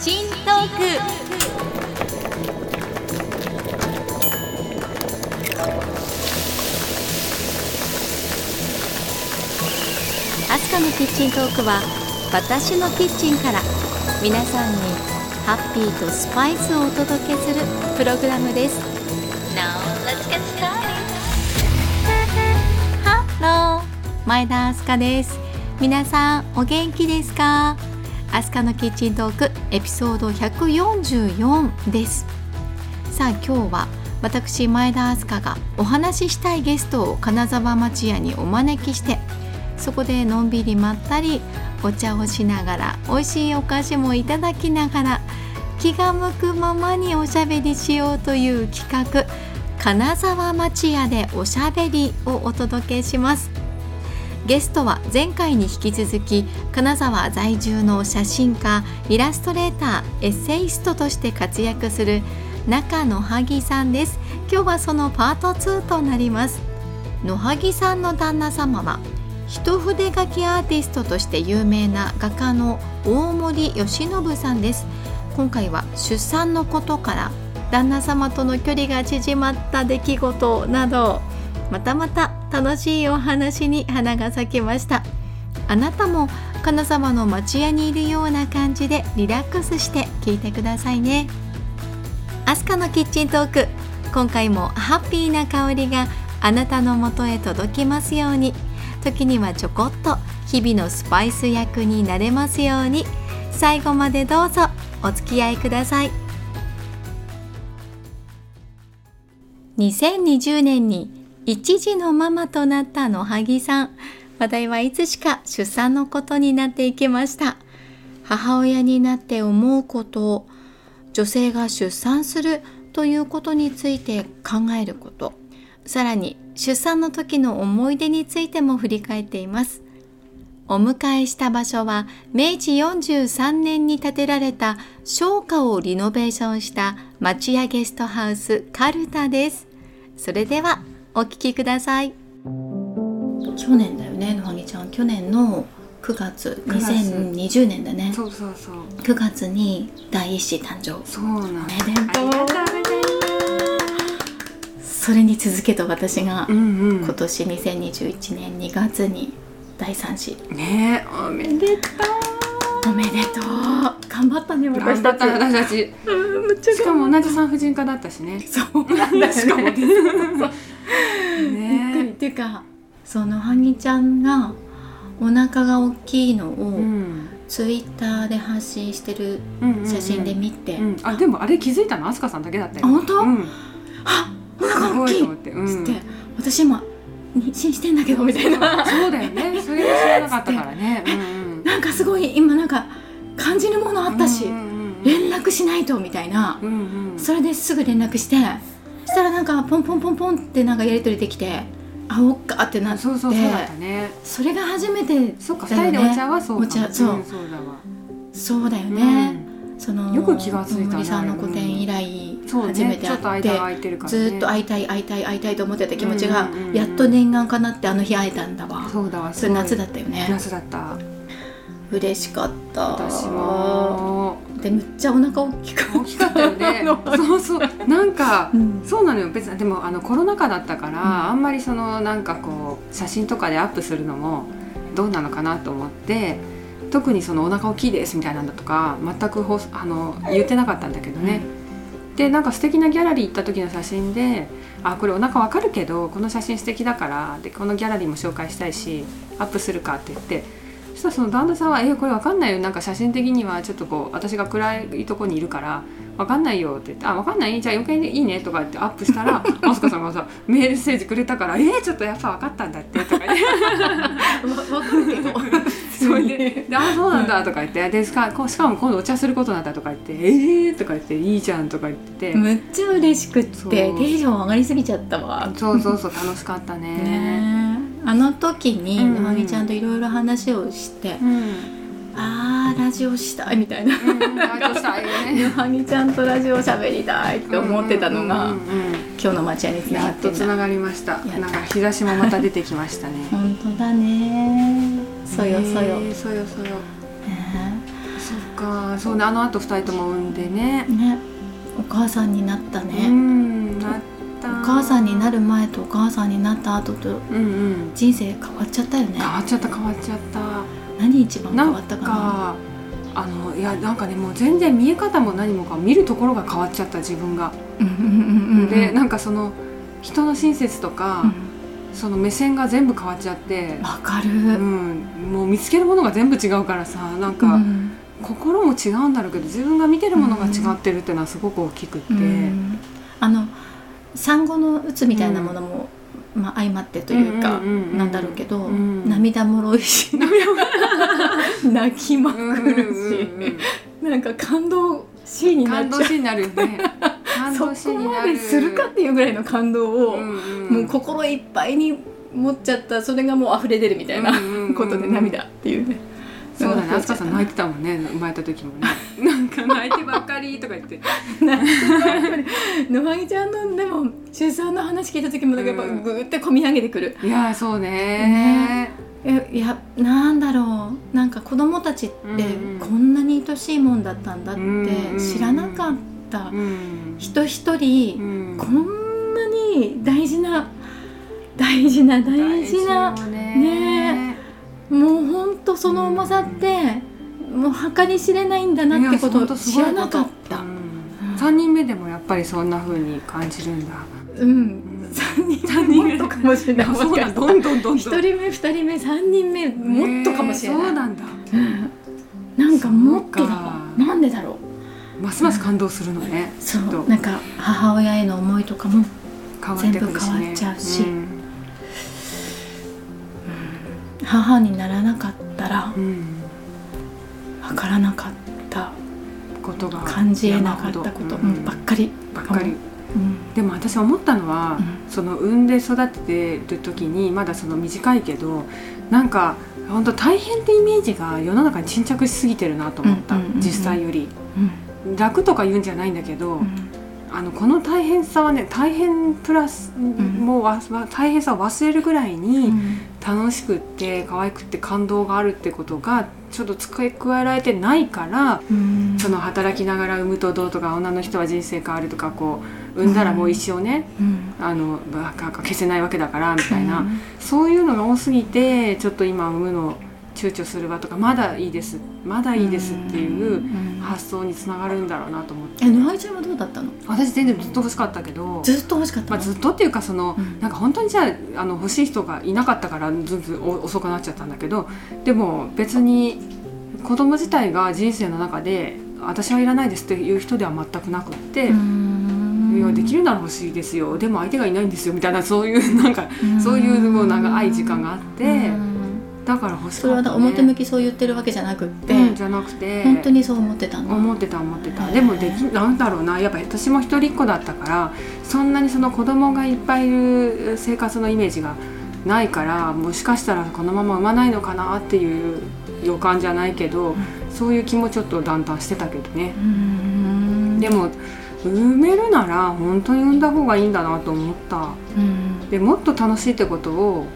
チントーク。アスカのキッチントークは私のキッチンから皆さんにハッピーとスパイスをお届けするプログラムです。Now let's get started. 前田アスカです。皆さんお元気ですか？アスカのキッチントークエピソード144です。さあ今日は私前田明日香がお話ししたいゲストを金沢町屋にお招きしてそこでのんびりまったりお茶をしながら美味しいお菓子もいただきながら気が向くままにおしゃべりしようという企画金沢町屋でおしゃべりをお届けします。ゲストは前回に引き続き金沢在住の写真家イラストレーターエッセイストとして活躍する中野萩さんです。今日はそのパート2となります。野萩さんの旦那様は一筆書きアーティストとして有名な画家の大森義信さんです。今回は出産のことから旦那様との距離が縮まった出来事などまたまた楽しいお話に花が咲きました。あなたも金沢の町屋にいるような感じでリラックスして聞いてくださいね。アスカのキッチントーク今回もハッピーな香りがあなたのもとへ届きますように。時にはちょこっと日々のスパイス役になれますように。最後までどうぞお付き合いください。2020年に一児のママとなった野萩さん。話題はいつしか出産のことになっていきました。母親になって思うこと女性が出産するということについて考えること。さらに出産の時の思い出についても振り返っています。お迎えした場所は明治43年に建てられた商家をリノベーションした町屋ゲストハウスカルタです。それではお聞きください。去年だよね野萩ちゃん。去年の9月9月2020年だね。そうそうそう。9月に第一子誕生。そうなんおめでとう。ございそれに続けと私がますうん。今年2021年2月に第3子。うんねえおめでとおめでとう。頑張ったねう私たち。頑張った私たち。うんめっちゃしかも同じ産婦人科だったしね。そうなんだよね。しかもね。びっくりねっていうかそのはぎちゃんがお腹が大きいのえをうん。ツイッターで発信してるうんうんうん写真で見て、うん。あでもあれ気づいたの？あすかさんだけだったよあ本当？うん。あおす腹大きい！って。うん。つって、私今妊娠してんだけどみたいな。そうだよね。それも知らなかったからね。うんうん。なんかすごい今なんか感じるものあったし、うんうんうん。連絡しないとみたいな、うんうん。それですぐ連絡してそしたらなんかポンポンポンポンってなんかやり取りできてあおっかってなって。そうそうそうだったね。それが初めてそっかだよね二人でお茶はそうか。もお茶そうんそう。だわ。そうだよね、そのよく気がついたね。森さんの個展以来そう初めて会って、ずっと会いたい会いたい会いたいと思ってた気持ちが、うんうんうんうんやっと念願かなってあの日会えたんだわそうだわそれ夏だっったよね。夏だった嬉しかった。私も。でむっちゃお腹大きく大きかったよね。そうそう。なんかうん。そうなのよ。別にでもあのコロナ禍だったから、ん。あんまりそのなんかこう写真とかでアップするのもどうなのかなと思って特にそのお腹大きいですみたいなんだとか全くほあの言ってなかったんだけどね、でなんか素敵なギャラリー行った時の写真で「あこれお腹わかるけどこの写真素敵だからでこのギャラリーも紹介したいしアップするか」って言ってそしたらその旦那さんは「えこれわかんないよ。なんか写真的にはちょっとこう私が暗いとこにいるからわかんないよ」って言って「あわかんない？じゃあ余計にいいね」とか言ってアップしたら あすかさんがさメールセージくれたから「えー、ちょっとやっぱわかったんだって」とか言って。わわかるけど。それで「であそうなんだ」とか言って。でしかこうしかも今度お茶することになったとか言って「えー」とか言って「いいじゃん」とか言ってて、むっちゃ嬉しくってテンション上がりすぎちゃったわ。そうそうそう楽しかったね。ね。えあの時にうんうん。野上ちゃんといろいろ話をして、うん、あーラジオしたいみたいな。うん、ラジオしたいよね。ちゃんとラジオ喋りたいって思ってたのが、今日の町屋につながやってとつながりました。なんか日差しもまた出てきましたね。本当だね。そよそよ、ねそよそよ。ね。そっか。そうねあのあと2人とも産んでね。ね。お母さんになったうね、んなったお母さんになる前とお母さんになった後と人生変わっちゃったよね。変わっちゃった変わっちゃった。何一番変わったかな？かあのいやなんかねもう全然見え方も何もか見るところが変わっちゃった自分が。でなんかその人の親切とか、うん。その目線が全部変わっちゃって、わかる、うん、もう見つけるものが全部違うからさなんか、うん。心も違うんだろうけど自分が見てるものが違ってるっていうのはすごく大きくって、うん。あの産後のうつみたいなものも、まあ、相まってというか、なんだろうけど、うん涙もろいし 泣きまくるうんし、なんか感動シーンになっちゃう。感動シーンになるよね。感そこまでするかっていうぐらいの感動を、もう心いっぱいに持っちゃったそれがもう溢れ出るみたいなことで涙っていうね。そうだね、あすかさん泣いてたたもんね、生まれた時もね。なんか泣いてばっかりとか言って。野間ちゃんのでも出産の話聞いた時もなんかやっぱうん。グーって込み上げてくる。いやー、そうね。えいやなんだろう。なんか子供たちってうんうん。こんなに愛しいもんだったんだっうんうんて知らなかったうん。人一人うん。こんなに大事な大事な大事なね。ねもうほんとその重さってもう計り知れないんだなってことを知らなかった。う。ん。三人目でもやっぱりそんな風に感じるんだ。うん。3人目もっとかもしれない。そうだ、どんどんどんどん。1人目2人目3人目もっとかもしれない、ねそうなんだ。うんなんかもっとだ。なんでだろう。ますます感動するのね。そきっと。うなんか母親への思いとかも。全部変わっちゃうし。ん母にならなかったらうん。分からなかったことが感じえなかったこと、ばっかり、ばっかり。うん。でも私思ったのは、うん。その産んで育ててる時にまだその短いけどなんか本当大変ってイメージが世の中に沈着しすぎてるなと思った、実際より。うん。楽とか言うんじゃないんだけど、うんあのこの大変さはね大変プラス、もうわわ大変さを忘れるぐらいに楽しくって可愛くって感動があるってことがちょっと付け加えられてないからうん。その働きながら産むとどうとか女の人は人生変わるとかこう産んだらもう一生ね、うん。あのバカ消せないわけだからみたいな、うん。そういうのが多すぎてちょっと今産むの躊躇するわとかまだいいです。まだいいですっていううん発想につながるんだろうなと思って。え野合ちゃんはどうだったの？私全然ずっと欲しかったけど、ずっと欲しかったまあ、の、ずっとっていうかその、うん。なんか本当にじゃああの欲しい人がいなかったからずんずんお遅くなっちゃったんだけどでも別に子供自体が人生の中で私はいらないですっていう人では全くなくって。うんいやできるなら欲しいですよでも相手がいないんですよみたいなそういうなんかそういうもう長い時間があってうんだから欲しそれはかった、ね、表向きそう言ってるわけじゃなくって、うんじゃなくて。本当にそう思ってたの。思ってた思ってた。でもできなんだろうな。やっぱ私も一人っ子だったからそんなにその子供がいっぱいいる生活のイメージがないからもしかしたらこのまま産まないのかなっていう予感じゃないけど、そういう気もちょっとだんだんしてたけどね。うん。でも産めるなら本当に産んだ方がいいんだなと思った。うん。でもっと楽しいってことを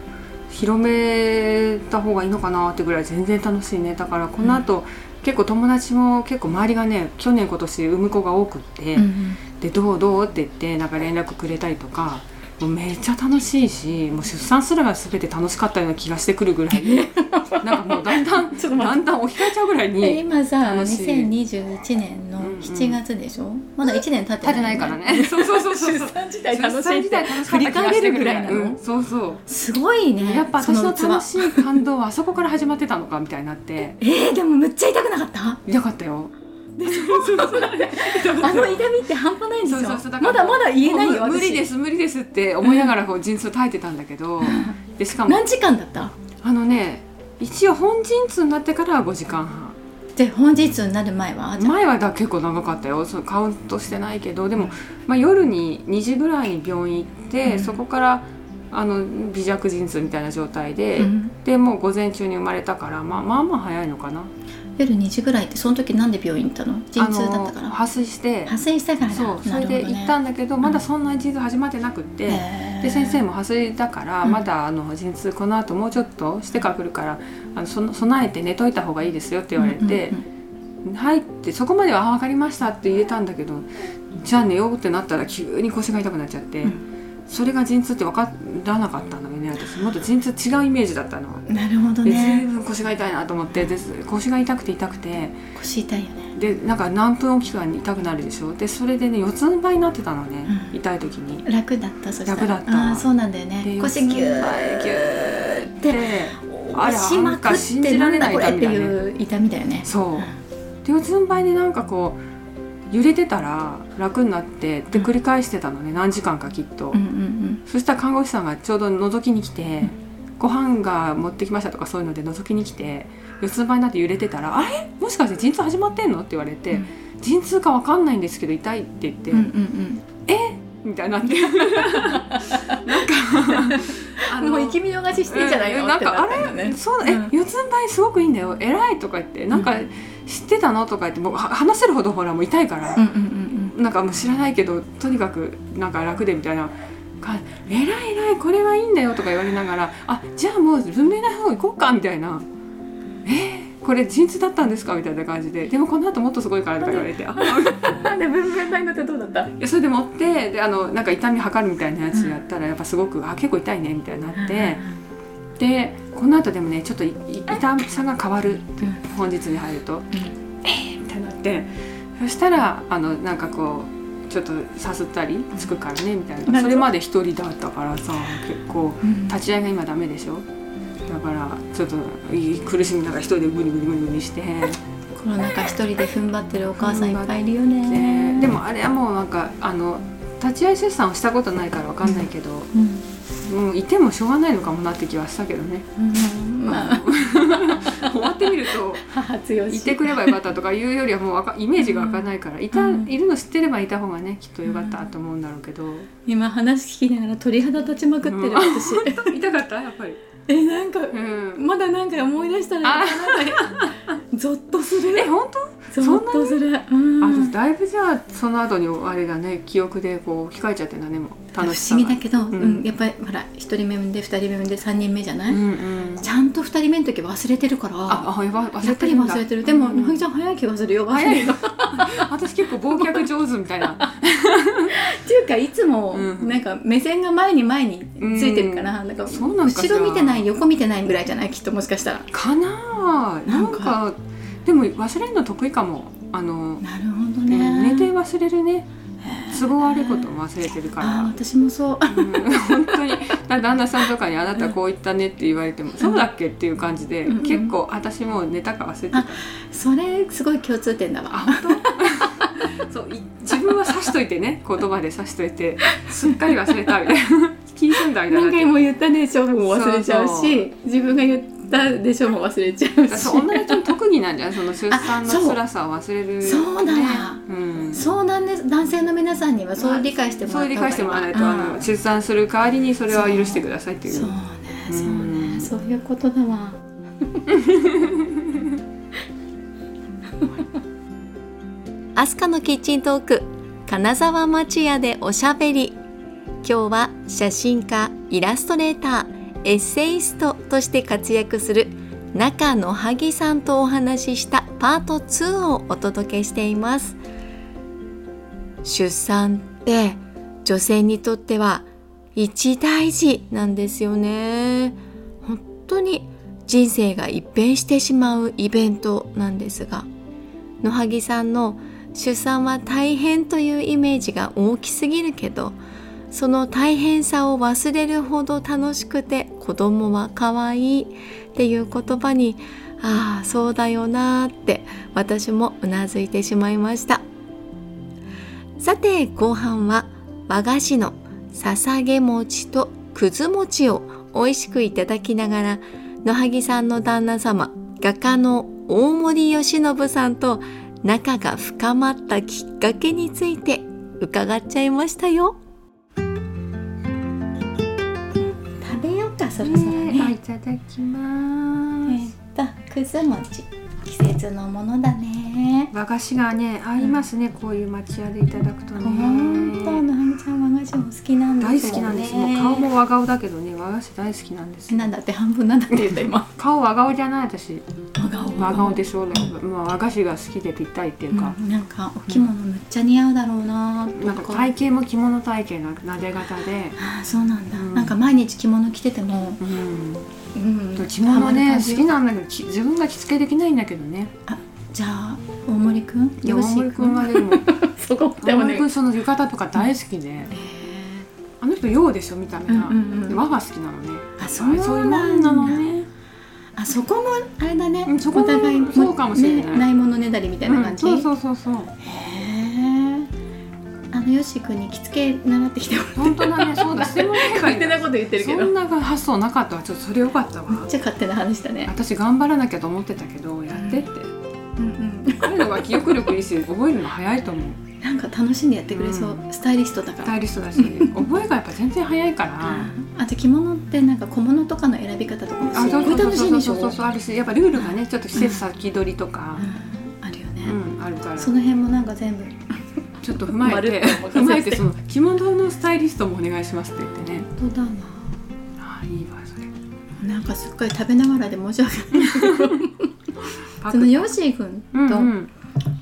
広めた方がいいのかなってぐらい全然楽しいね。だからこの後、結構友達も結構周りがね去年今年産む子が多くって、うん。でどうどうって言ってなんか連絡くれたりとかめっちゃ楽しいしもう出産すらが全て楽しかったような気がしてくるぐらい。なんかもうだんだんだんだん置き換えちゃうぐらいえに今さ楽しい2021年の7月でしょ、まだ1年経ってない、立てないからね。そうそうそうそう出産自体出楽しっ振り返れるぐらいなの、うんそうそう。すごいねやっぱ私の楽しい感動はあそこから始まってたのかみたいになって。えー、でもむっちゃ痛くなかった？痛かったよあの痛みって半端ないんですよ。まだまだ言えないよ無理ですす無理ですって思いながらこう陣痛耐えてたんだけど。でしかも。何時間だった？あのね一応本陣痛になってからは5時間半。で本日になる前は？前はだ結構長かったよ。そうカウントしてないけど。でも、まあ、夜に2時ぐらいに病院行って、うん。そこからあの微弱陣痛みたいな状態で、うん。でもう午前中に生まれたから、まあ、まあまあ早いのかな夜2時ぐらいってその時なんで病院行ったの？陣痛だったから。破水して。破水したから。だそうそれで行ったんだけどまだそんなに陣痛始まってなくって、へー。で先生も破水だから、うん。まだあの陣痛この後もうちょっとしてから来るからあのその備えて寝といた方がいいですよって言われて、うんうん入ってそこまでは「あ分かりました」って言えたんだけどじゃあ寝ようってなったら急に腰が痛くなっちゃって、うんそれが陣痛って分からなかったんだよね私。もっと陣痛違うイメージだったの。なるほどでね随分腰が痛いなと思ってで腰が痛くて痛くて。腰痛いよね。でなんか何分おきかに痛くなるでしょ。でそれでね四つん這いになってたのね、うん。痛い時に。楽だったそしたら。楽だった。あーそうなんだよね。で腰ギュ四つん這いギューーって。あれ押しまくってなんじられないだこれっていう痛みだよね。そう。で四つん這いでなんかこう揺れてたら楽になってでうん。繰り返してたのね何時間かきっと、うんうんそしたら看護師さんがちょうど覗きに来て、ん。ご飯が持ってきましたとかそういうので覗きに来て四つん這いになって揺れてたら「あれ？もしかして陣痛始まってんの?」って言われて、うん。陣痛かわかんないんですけど痛いって言って、うんうんうん。みたいになって。なんかあもう生き見逃ししてんじゃないの？ってうんなんかなったよね。そうえ、うん四つん這いすごくいいんだよ。偉いとか言ってなんか知ってたの？とか言ってもうは話せるほどほらもう痛いから。うん、うんうんなんかもう知らないけどとにかくなんか楽でみたいな。か偉い偉いこれはいいんだよとか言われながらあじゃあもう文明大の方行こうかみたいな。えー、これ陣痛だったんですかみたいな感じで。でもこの後もっとすごいからとか言われてなん。で文面台のってどうだった。いやそれで持ってであのなんか痛み測るみたいなやつやったらやっぱすごく、あ結構痛いねみたいになって、でこの後でもねちょっと痛さが変わる本日に入ると。えー、みたいになってそしたらあのなんかこうちょっとさすったりつくからねみたいな。それまで一人だったからさ結構うん。立ち会いが今ダメでしょ？だからちょっとい苦しみながら一人でグニグニグニグニして。コロナ禍一人で踏ん張ってるお母さんいっぱいいるよね。ね、でもあれはもうなんかあの立ち会い出産をしたことないからわかんないけど、うん、もういてもしょうがないのかもなって気はしたけどね。うん、まあ 終わってみるといてくればよかったとかいうよりはもうイメージがわかんないからいた、うん。いるの知ってればいた方がねきっとよかったと思うんだろうけど、今話聞きながら鳥肌立ちまくってる、うん。私。痛かった？やっぱり、えなんかうん、まだなんか思い出したらゾッとする。え本当？ゾッとする。うん。あ私だいぶじゃあその後にあれだね記憶でこう控えちゃってんだねもう楽しさが不思議だけど、ん。うん。やっぱりほら一人目で二人目で三人目じゃない、うんうん。ちゃんと二人目の時忘れてるから。ああやばやっぱり忘れてる。でもうん野木ちゃん早い気がするよ忘早いれる 私結構忘却上手みたいな。っていうかいつもうん。なんか目線が前に前についてるから、なんかそうなんか後ろ見てない横見てないぐらいじゃない？きっともしかしたら。かなあ。ななんんかかでも忘れるの得意かも。あの、なるほどうんね寝て忘れるね都合悪いことも忘れてるかあら私もそう。うん。本当にだ旦那さんとかに「あなたこう言ったね」って言われても「そうだっけ?」っていう感じで、うん結構私もう寝たか忘れてた、あそれすごい共通点だわ。あ本当？そうい自分は指しといてね言葉で指しといてすっかり忘れたみたいな。気にすんだみたいな。何回も言ったでしょも忘れちゃうし自分が言ったでしょも忘れちゃうし。そう女の人の特技なんじゃないその出産の辛さを忘れる、そうだね。うん、そうなんです。男性の皆さんにはそう理解してもそうらった方が理解してもらわないと、出産する代わりにそれは許してくださいっていう。そうね。そううん。ねそういうことだわ。アスカのキッチントーク金沢町屋でおしゃべり。今日は写真家イラストレーターエッセイストとして活躍する中野萩さんとお話ししたパート2をお届けしています。出産って女性にとっては一大事なんですよね。本当に人生が一変してしまうイベントなんですが野萩さんの出産は大変というイメージが大きすぎるけどその大変さを忘れるほど楽しくて子供は可愛いっていう言葉にああそうだよなーって私もうなずいてしまいました。さて後半は和菓子の捧げ餅とくず餅を美味しくいただきながら野萩さんの旦那様画家の大森義信さんと仲が深まったきっかけについて伺っちゃいましたよ。かそろそろね。あいねただきまえす、っとくず餅。季節のものだね。和菓子がね合いますね、こういう町屋でいただくとほんとね野萩ちゃん和菓子も好きなんね。好きなんです。もう顔も和顔だけどね和菓子大好きなんですなんだって半分なんだって言った今。顔和顔じゃない私真顔。でしょ、まあ、和菓子が好きでぴったりっていうか、うんなんかお着物むっちゃ似合うだろうなとなんか体型も着物体型ななで型で、ああそうなんだ、うん。なんか毎日着物着てても、うん、うん、着物ね好きなんだけどき自分が着付けできないんだけどね。じゃあ大森くん？大森君はでも そこ大森君その浴衣とか大好きで、えあの人洋でしょ見た目が、うんうんうん。で和が好きなのね。ー、あそうそういうもなんなのねあそこもあれだね、うんそこもお互いもそうかもしれない。ね、ないものねだりみたいな感じ、うんそうそうそうそう。へえあのよし君に着付け習ってきてもらって。本当だねそうだ。勝手なこと言ってるけど。そんな発想なかったわ。ちょっとそれよかったわ。めっちゃ勝手な話だね。私頑張らなきゃと思ってたけどやってって。うんうん。彼のが記憶力いいし覚えるの早いと思うなんか楽しんでやってくれそう、スタイリストだから。スタイリストだし覚えがやっぱ全然早いから。あと着物ってなんか小物とかの選び方とかもすごい楽しいんでしょ。そうそうあるしやっぱルールがねちょっと季節先取りとか、うん。あるよね、うんあるから。その辺もなんか全部。ちょっと踏まえて踏まえてその着物のスタイリストもお願いしますって言ってね。本当だな。ああいいわそれ。なんかすっごい食べながらで申し訳ない。そのヨッシー君とうんうん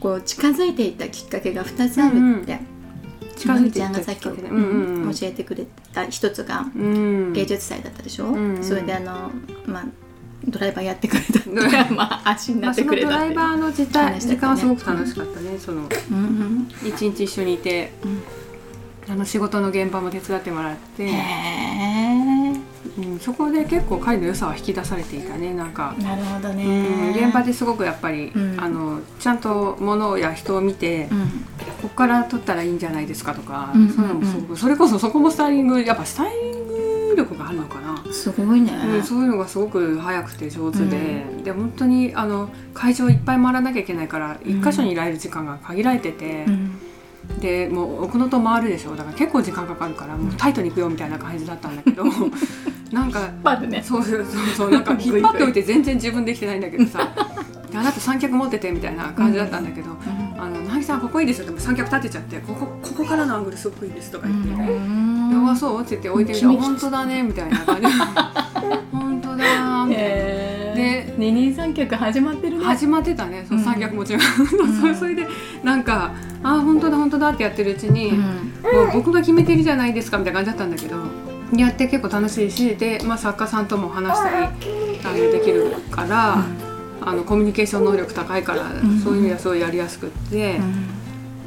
こう近づいていったきっかけが2つあるって、近づいていちゃんがさっきうんうんうん。えてくれた。一つがうん。芸術祭だったでしょ、うんそれであのまあドライバーやってくれたってドライまあ足になまあ、ってくれたっていう。ライバーの時間ね。時間はすごく楽しかったねその。うんうん。一日一緒にいてあの仕事の現場も手伝ってもらって、へうん、そこで結構彼の良さは引き出されていたねなんか。え、なるほどうん、ね現場ですごくやっぱり、うん。あのちゃんと物や人を見て、うん。ここから撮ったらいいんじゃないですかとか、うんそういうのもすごくそれこそそこもスタイリングやっぱスタイリング力があるのかな、すごいね、うん、そういうのがすごく早くて上手で、で本当にあの会場いっぱい回らなきゃいけないから一箇所にいられる時間が限られてて、うんでもう奥能登回るでしょ。だから結構時間かかるからもうタイトに行くよみたいな感じだったんだけど なんかまずね。そうそうそうそうなんか 引っ張っておいて全然自分できてないんだけどさ であなた三脚持っててみたいな感じだったんだけど「あのなぎさんここいいですよ」でも三脚立てちゃって「ここここからのアングルすごくいいです」とか言って「うん弱そう?」って言って置いてみて「あ君本当だね」みたいな感じ。本当だーみたいな。へでえ二人三脚始まってるね。始まってたね。その三脚もちろん、それそれでなんか「あ本当だ本当だ」ってやってるうちに、うん。もう僕が決めてるじゃないですかみたいな感じだったんだけどやって結構楽しいしで、まあ、作家さんとも話したりあのできるから、あのコミュニケーション能力高いから、ん。そういう意味ではすごいやりやすくって、うん。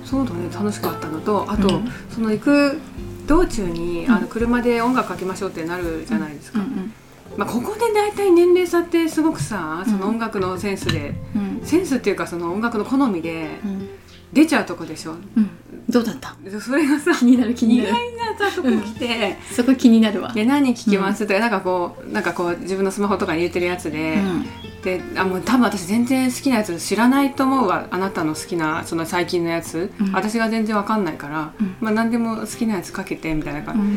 そうだね楽しかったのとあと、うん。その行く道中に、うん。あの車で音楽かけましょうってなるじゃないですか。うんまあ、ここで大体年齢差ってすごくさその音楽のセンスで、うん。センスっていうかその音楽の好みでうん出ちゃうとこでしょ？うん。どうだった？でそれがさ気になる気に意外なるなさとこ来て、そこ気になるわ。で何聞きます？とか、なんかこうなんかこう自分のスマホとかに入れてるやつで、であもう多分私全然好きなやつ知らないと思うわ。あなたの好きなその最近のやつ、うん。私が全然わかんないから、うん。まあ何でも好きなやつかけてみたいなう感ん。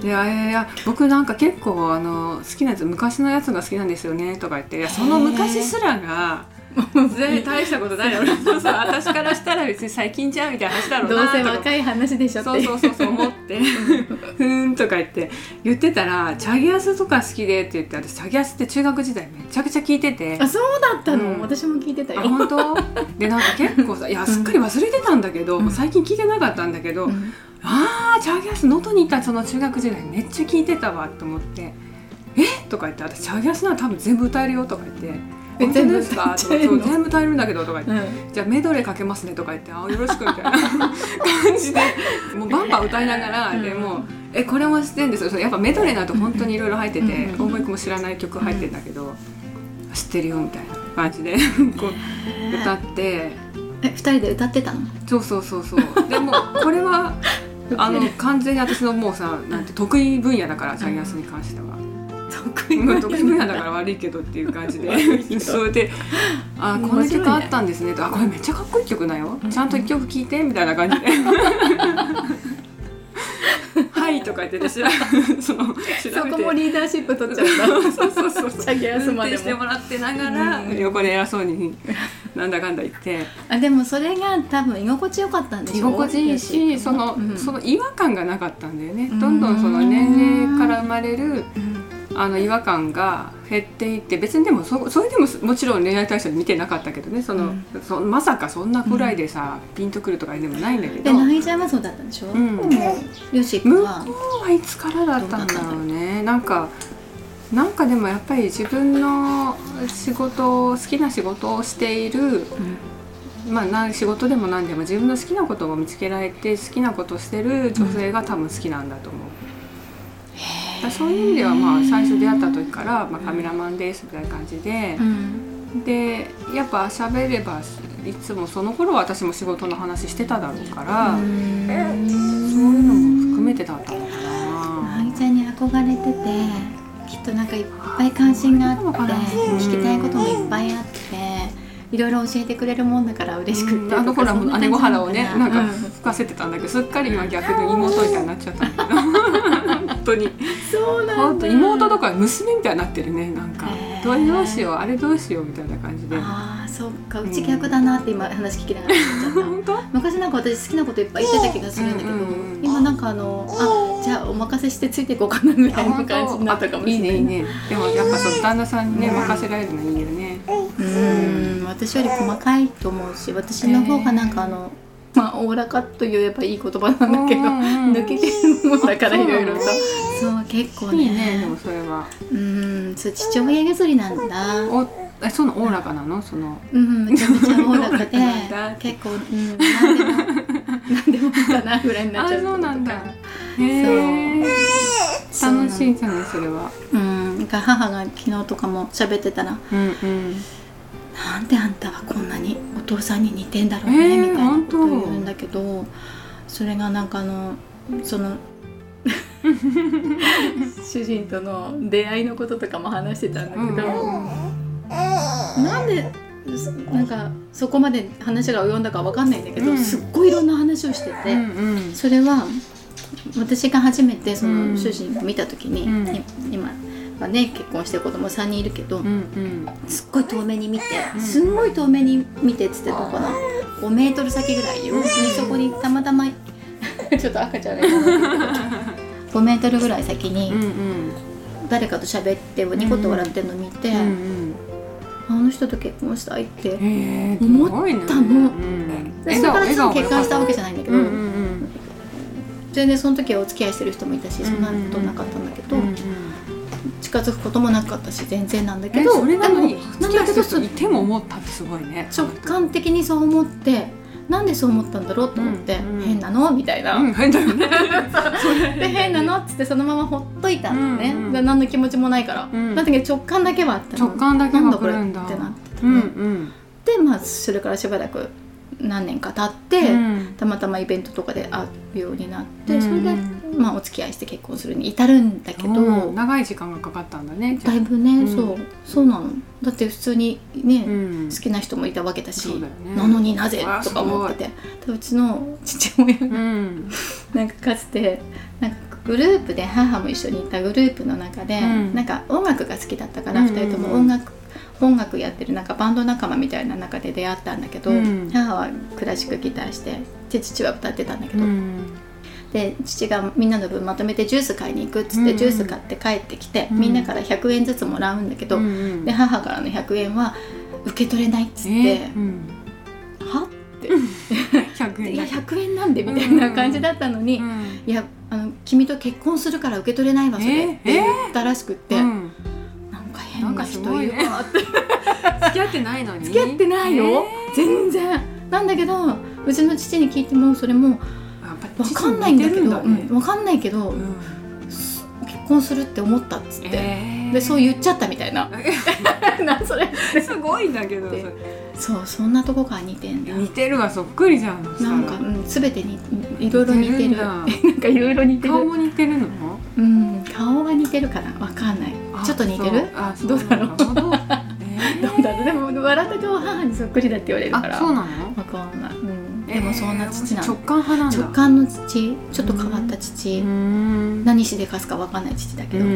じで、あいや僕なんか結構あの好きなやつ昔のやつが好きなんですよねとか言って。いやその昔すらが全然大したことない。よそうそう。私からしたら別に最近じゃんみたいな話だろうどうせ若い話でしょって。そうそうそうそう思って。ふーんとか言って。言ってたらチャゲアスとか好きでって言って私チャゲアスって中学時代めちゃくちゃ聞いてて。あそうだったの、うん。私も聞いてたあよ、本当？でなんか結構さいやすっかり忘れてたんだけど、うん。もう最近聞いてなかったんだけど、うん。あーチャゲアス能登にいたその中学時代めっちゃ聞いてたわと思って「え？とか言って私チャゲアスなら多分全部歌えるよとか言って「え本当ですか?」とう全部歌えるんだけど」とか言って。うん。じゃあメドレーかけますねとか言って「あよろしく」みたいな感じで もうバンバン歌いながら、うん。でもう「えこれも知ってんですよ」やっぱメドレーになると本当にいろいろ入っててうん。も知らない曲入ってんだけど、知ってるよみたいな感じでこう歌って。え二人で歌ってたの？そうそうそうそう。でもこれは あの完全に私のもうさなんて得意分野だからジャイアンスに関しては。得意分野だから悪いけどっていう感じで。それで「あこんな曲あったんですね」と「あこれめっちゃかっこいい曲だよ。ちゃんと一曲聴いて」みたいな感じで「はい」とか言っててそのそこもリーダーシップ取っちゃった。そうそうそうそう。チャゲアス運までしてもらってながら。うん。横で偉そうになん。だかん。だ言ってあでもそれが多分居心地よかったん。でしょ居心地いいしよそのうん。その違和感がなかったん。だよねうん。どん。どん。その年齢から生まれるうんあの違和感が減っていって別にでもそそれでももちろん恋愛対象で見てなかったけどねその、うん。そまさかそんなくらいでさ、ピンとくるとかでもないんだけど。でなぎちゃんはそうだったんでしょ、うん。よし君向は？こうはいつからだったんだろうね。なんかなんかでもやっぱり自分の仕事を好きな仕事をしているうん。まあな仕事でも何でも自分の好きなことを見つけられて好きなことをしてる女性が多分好きなんだと思う、だそういう意味ではまあ最初出会った時から、まあ、カメラマンですみたいな感じでう、ん。でやっぱ喋ればいつもその頃は私も仕事の話してただろうから、うそういうのも含めてだったのかな。なぎちゃんに憧れててきっとなんかいっぱい関心があってうん。聞きたいこともいっぱいあっていろいろ教えてくれるもんだから嬉しくって、あのほらもう姉御原をねなんかうん吹かせてたんだけどすっかり今逆に妹みたいになっちゃったんだけど本当に。そう本当妹とか娘みたいになってるねなんか。どれどうしようあれどうしようみたいな感じで。ああそっか。うち逆だなって今話聞きながら思っちゃった。昔なんか私好きなこといっぱい言ってた気がするんだけど、うんうんうん今なんかあのあじゃあお任せしてついていこうかなぐらいの感じになったかもしれない。いいねいいね。でもやっぱその旦那さんにね任せられるのいいよね。うん私より細かいと思うし私の方がなんかあの、まあおおらかと言えばいい言葉なんだけど、うんうん抜けてるもんだからあいろいろと。そう結構ね。いいねでもそれはうんそう父親譲りなんだおえそのおおらかなのそのうんめちゃめちゃおおらかでおおらかなんだ結構うん何でも何でもいいかなぐらいになっちゃうあそうなんだへえそう楽しいじゃないそれはうんなんか母が昨日とかも喋ってたらうんうんなんであんたはこんなにお父さんに似てんだろうね、えーみたいなことを言うんだけどそれがなんかあのその 主人との出会いのこととかも話してたんだけど、うん。うんなんでそなんかそこまで話が及んだかわかんないんだけど、うん。すっごいいろんな話をしてて、うんうん。それは私が初めてそうん。の主人を見た時に、うん。い今はね結婚して子供3人いるけど、うんうん。すっごい遠目に見て、うん。すんごい遠目に見てっつってどうかな。5メートル先ぐらいよ、にそこにたまたま ちょっと赤ちゃんがいる5メートルぐらい先にうんうん。誰かと喋ってニコッと笑ってるの見て、うんうん。あの人と結婚したいって思ったの。うんでそれからすぐ結婚したわけじゃないんだけど、全然その時はお付き合いしてる人もいたしそんなことなかったんだけど、うんうん近づくこともなかったし全然なんだけえどそれなのにんだけどそいても思ったってすごいね。直感的にそう思ってなんでそう思ったんだろうと思って、うんうん。変なの？みたいな、うん変だよね。で変なの？っつってそのままほっといたのね、うんうん。で何の気持ちもないから、うん。だけど直感だけはあったの。直感だけがなんだこれ？ってなってたうんの、うん。でまあそれからしばらく何年か経って、うん。たまたまイベントとかで会うようになって、うん。それで、まあ、お付き合いして結婚するに至るんだけど、うん。長い時間がかかったんだねだいぶね、うん。そう。そうなの。だって普通にね、うん。好きな人もいたわけだしね。なのになぜあとか思ってて。でうちの父親がうん。なんかかつてなんかグループで母も一緒にいたグループの中で、うん。なんか音楽が好きだったから、うん。2人とも音楽音楽やってるなんかバンド仲間みたいな中で出会ったんだけど、うん。母はクラシックギターしてで父は歌ってたんだけど、うんで父がみんなの分まとめてジュース買いに行くっつって、うんジュース買って帰ってきて、うん。みんなから100円ずつもらうんだけど、うん。で母からの100円は受け取れないっつって、え？うん。は？って、100円いやだ100円なんでみたいな感じだったのに、うん。いやあの君と結婚するから受け取れないわそれ、えーって言ったらしくって、うん。なんか変な人いるわって、付き合ってないのに？付き合ってないよ、全然。なんだけどうちの父に聞いてもそれも分かんないんだけどだねうん、分かんないけど、うん。結婚するって思ったっつって、えー。でそう言っちゃったみたいな。なそれ。すごいんだけどでそうそんなとこから似てんだ。似てるわそっくりじゃん。なんか、うん、全てにいろいろ似てるなんかいろいろ似てる。顔も似てるの？うん顔が似てるかな？わかんない。ちょっと似てる？あそう。どうだろう？ど。うだろう？でも笑った顔は母にそっくりだって言われるから。あそうなの？わかんない、うん、でもそんな父な直感派なんだ。直感の父？ちょっと変わった父、何しでかすかわかんない父だけうど、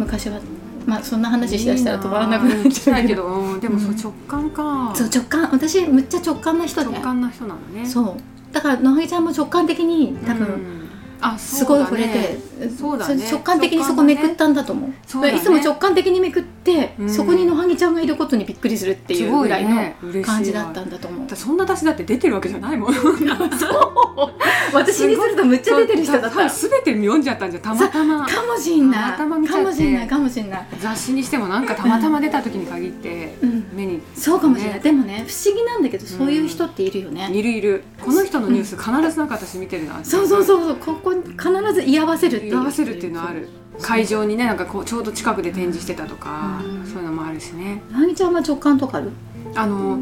昔はまあそんな話しだしたら止まらなくなっちゃうけど。でも直感か、そう直感。私むっちゃ直感な人で直感な人なのね。そう。だから野萩ちゃんも直感的に多分、うん。あすごい触れてそうだ、ね、直感的にそこめくったんだと思う、ね、いつも直感的にめくって、うん、そこに野萩ちゃんがいることにびっくりするっていうぐらいの感じだったんだと思う、ね、そんな私だって出てるわけじゃないもん。そう。私にするとめっちゃ出てる人だった。全て読んじゃったんじゃたまたまかもしんないかもしんないかもしんない雑誌にしてもなんかたまたま出た時に限って目に、うん、そうかもしれないでもね不思議なんだけどそういう人っているよね、いるいるこの人のニュース必ずなんか私見てるなそうそうそうそうここ必ず居合わせるっていう居合わせるっていうのはある。会場にねなんかこうちょうど近くで展示してたとか、そういうのもあるしね。なぎちゃんは直感とかある？あの、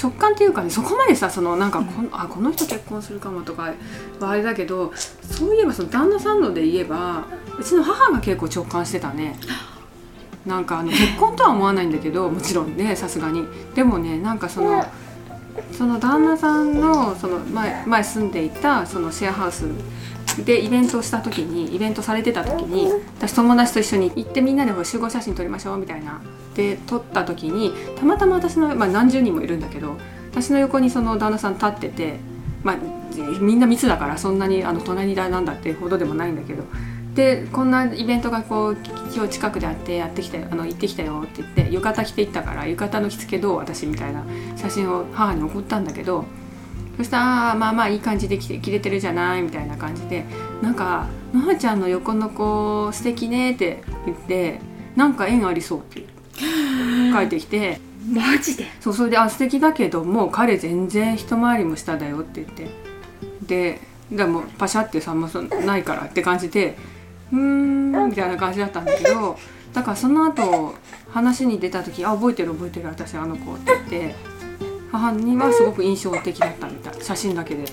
直感っていうかねそこまでさそのなんかこの,、あこの人結婚するかもとかはあれだけどそういえばその旦那さんので言えばうちの母が結構直感してたね。なんかあの結婚とは思わないんだけどもちろんねさすがに。でもねなんかそのその旦那さんのその前前住んでいたそのシェアハウスでイベントをした時にイベントされてた時に私友達と一緒に行ってみんなで集合写真撮りましょうみたいな。で撮った時にたまたま私の、まあ、何十人もいるんだけど私の横にその旦那さん立ってて、まあ、みんな密だからそんなにあの隣になんだってほどでもないんだけど。でこんなイベントがこう今日近くであってやってきたあの行ってきたよって言って浴衣着て行ったから浴衣の着付けどう私みたいな写真を母に送ったんだけどそしたら「まあまあいい感じで着て着れてるじゃない」みたいな感じでなんか「のはちゃんの横の子素敵ね」って言って「なんか縁ありそう」って書いてきてマジで？そうそれで「あ素敵だけどもう彼全然一回りも下だよ」って言って。ででもパシャってさもうないからって感じで「うーん」みたいな感じだったんだけどだからその後話に出た時「あ覚えてる覚えてる私あの子」って言って母にはすごく印象的だったみたい。写真だけで。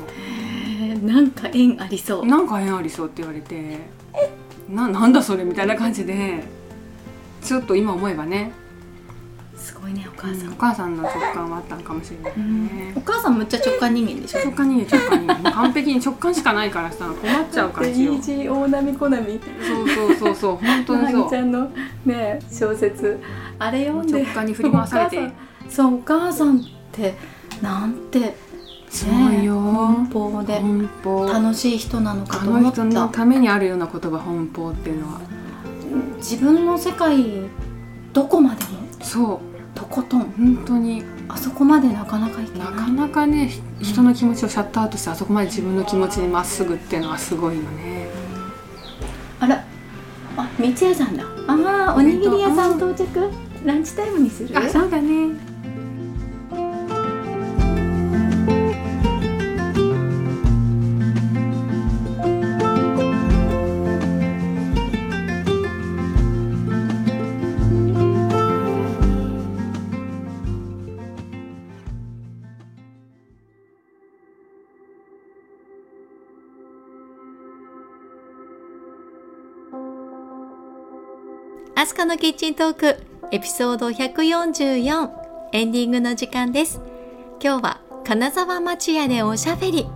なんか縁ありそう。なんか縁ありそうって言われて。ななんだそれみたいな感じで。ちょっと今思えばね。すごいねお母さん、うん、お母さんの直感はあったのかもしれないね、お母さんむっちゃ直感人間でしょ？直感人間直感人間。完璧に直感しかないからさ困っちゃう感じよ大波小波そうそうそうそう。本当にそう。ちゃんのね小説。あれ読んで。直感に振り回されて。そうお母さんってなんてそうよ、奔放で楽しい人なのかと思った。のためにあるような言葉奔放っていうのは。自分の世界どこまでもそう。とことん本当に。あそこまでなかなかいけない。なかなかね人の気持ちをシャットアウトしてあそこまで自分の気持ちにまっすぐっていうのはすごいよね。あら。あ三ツ矢さんだ。ああおにぎり屋さん到着。ランチタイムにする？あそうだねアスカのキッチントークエピソード144エンディングの時間です。今日は金沢町屋でおしゃべり。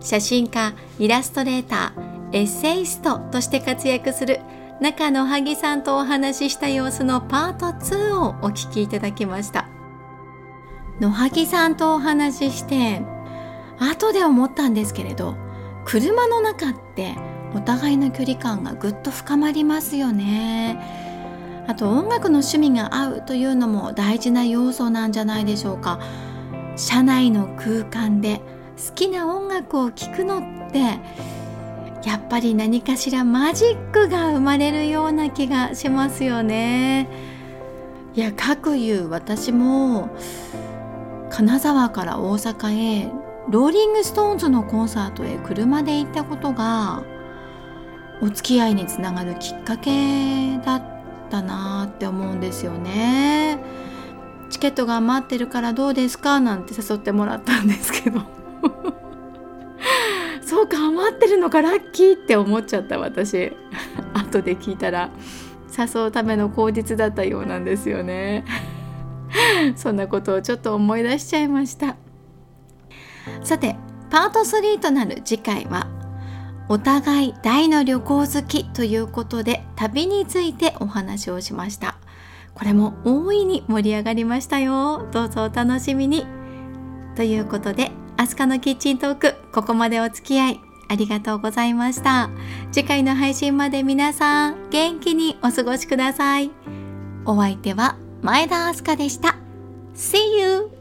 写真家イラストレーターエッセイストとして活躍する中野萩さんとお話しした様子のパート2をお聞きいただきました。野萩さんとお話しして後で思ったんですけれど車の中ってお互いの距離感がぐっと深まりますよね。あと音楽の趣味が合うというのも大事な要素なんじゃないでしょうか。車内の空間で好きな音楽を聴くのってやっぱり何かしらマジックが生まれるような気がしますよね。いや各言う私も金沢から大阪へローリング・ストーンズのコンサートへ車で行ったことがお付き合いにつながるきっかけだったったなって思うんですよね。チケットが余ってるからどうですか？なんて誘ってもらったんですけど。そうか余ってるのかラッキーって思っちゃった私。後で聞いたら誘うための口実だったようなんですよね。そんなことをちょっと思い出しちゃいました。さてパート3となる次回はお互い大の旅行好きということで旅についてお話をしました。これも大いに盛り上がりましたよ。どうぞお楽しみに。ということでアスカのキッチントークここまでお付き合いありがとうございました。次回の配信まで皆さん元気にお過ごしください。お相手は前田明日香でした。See you!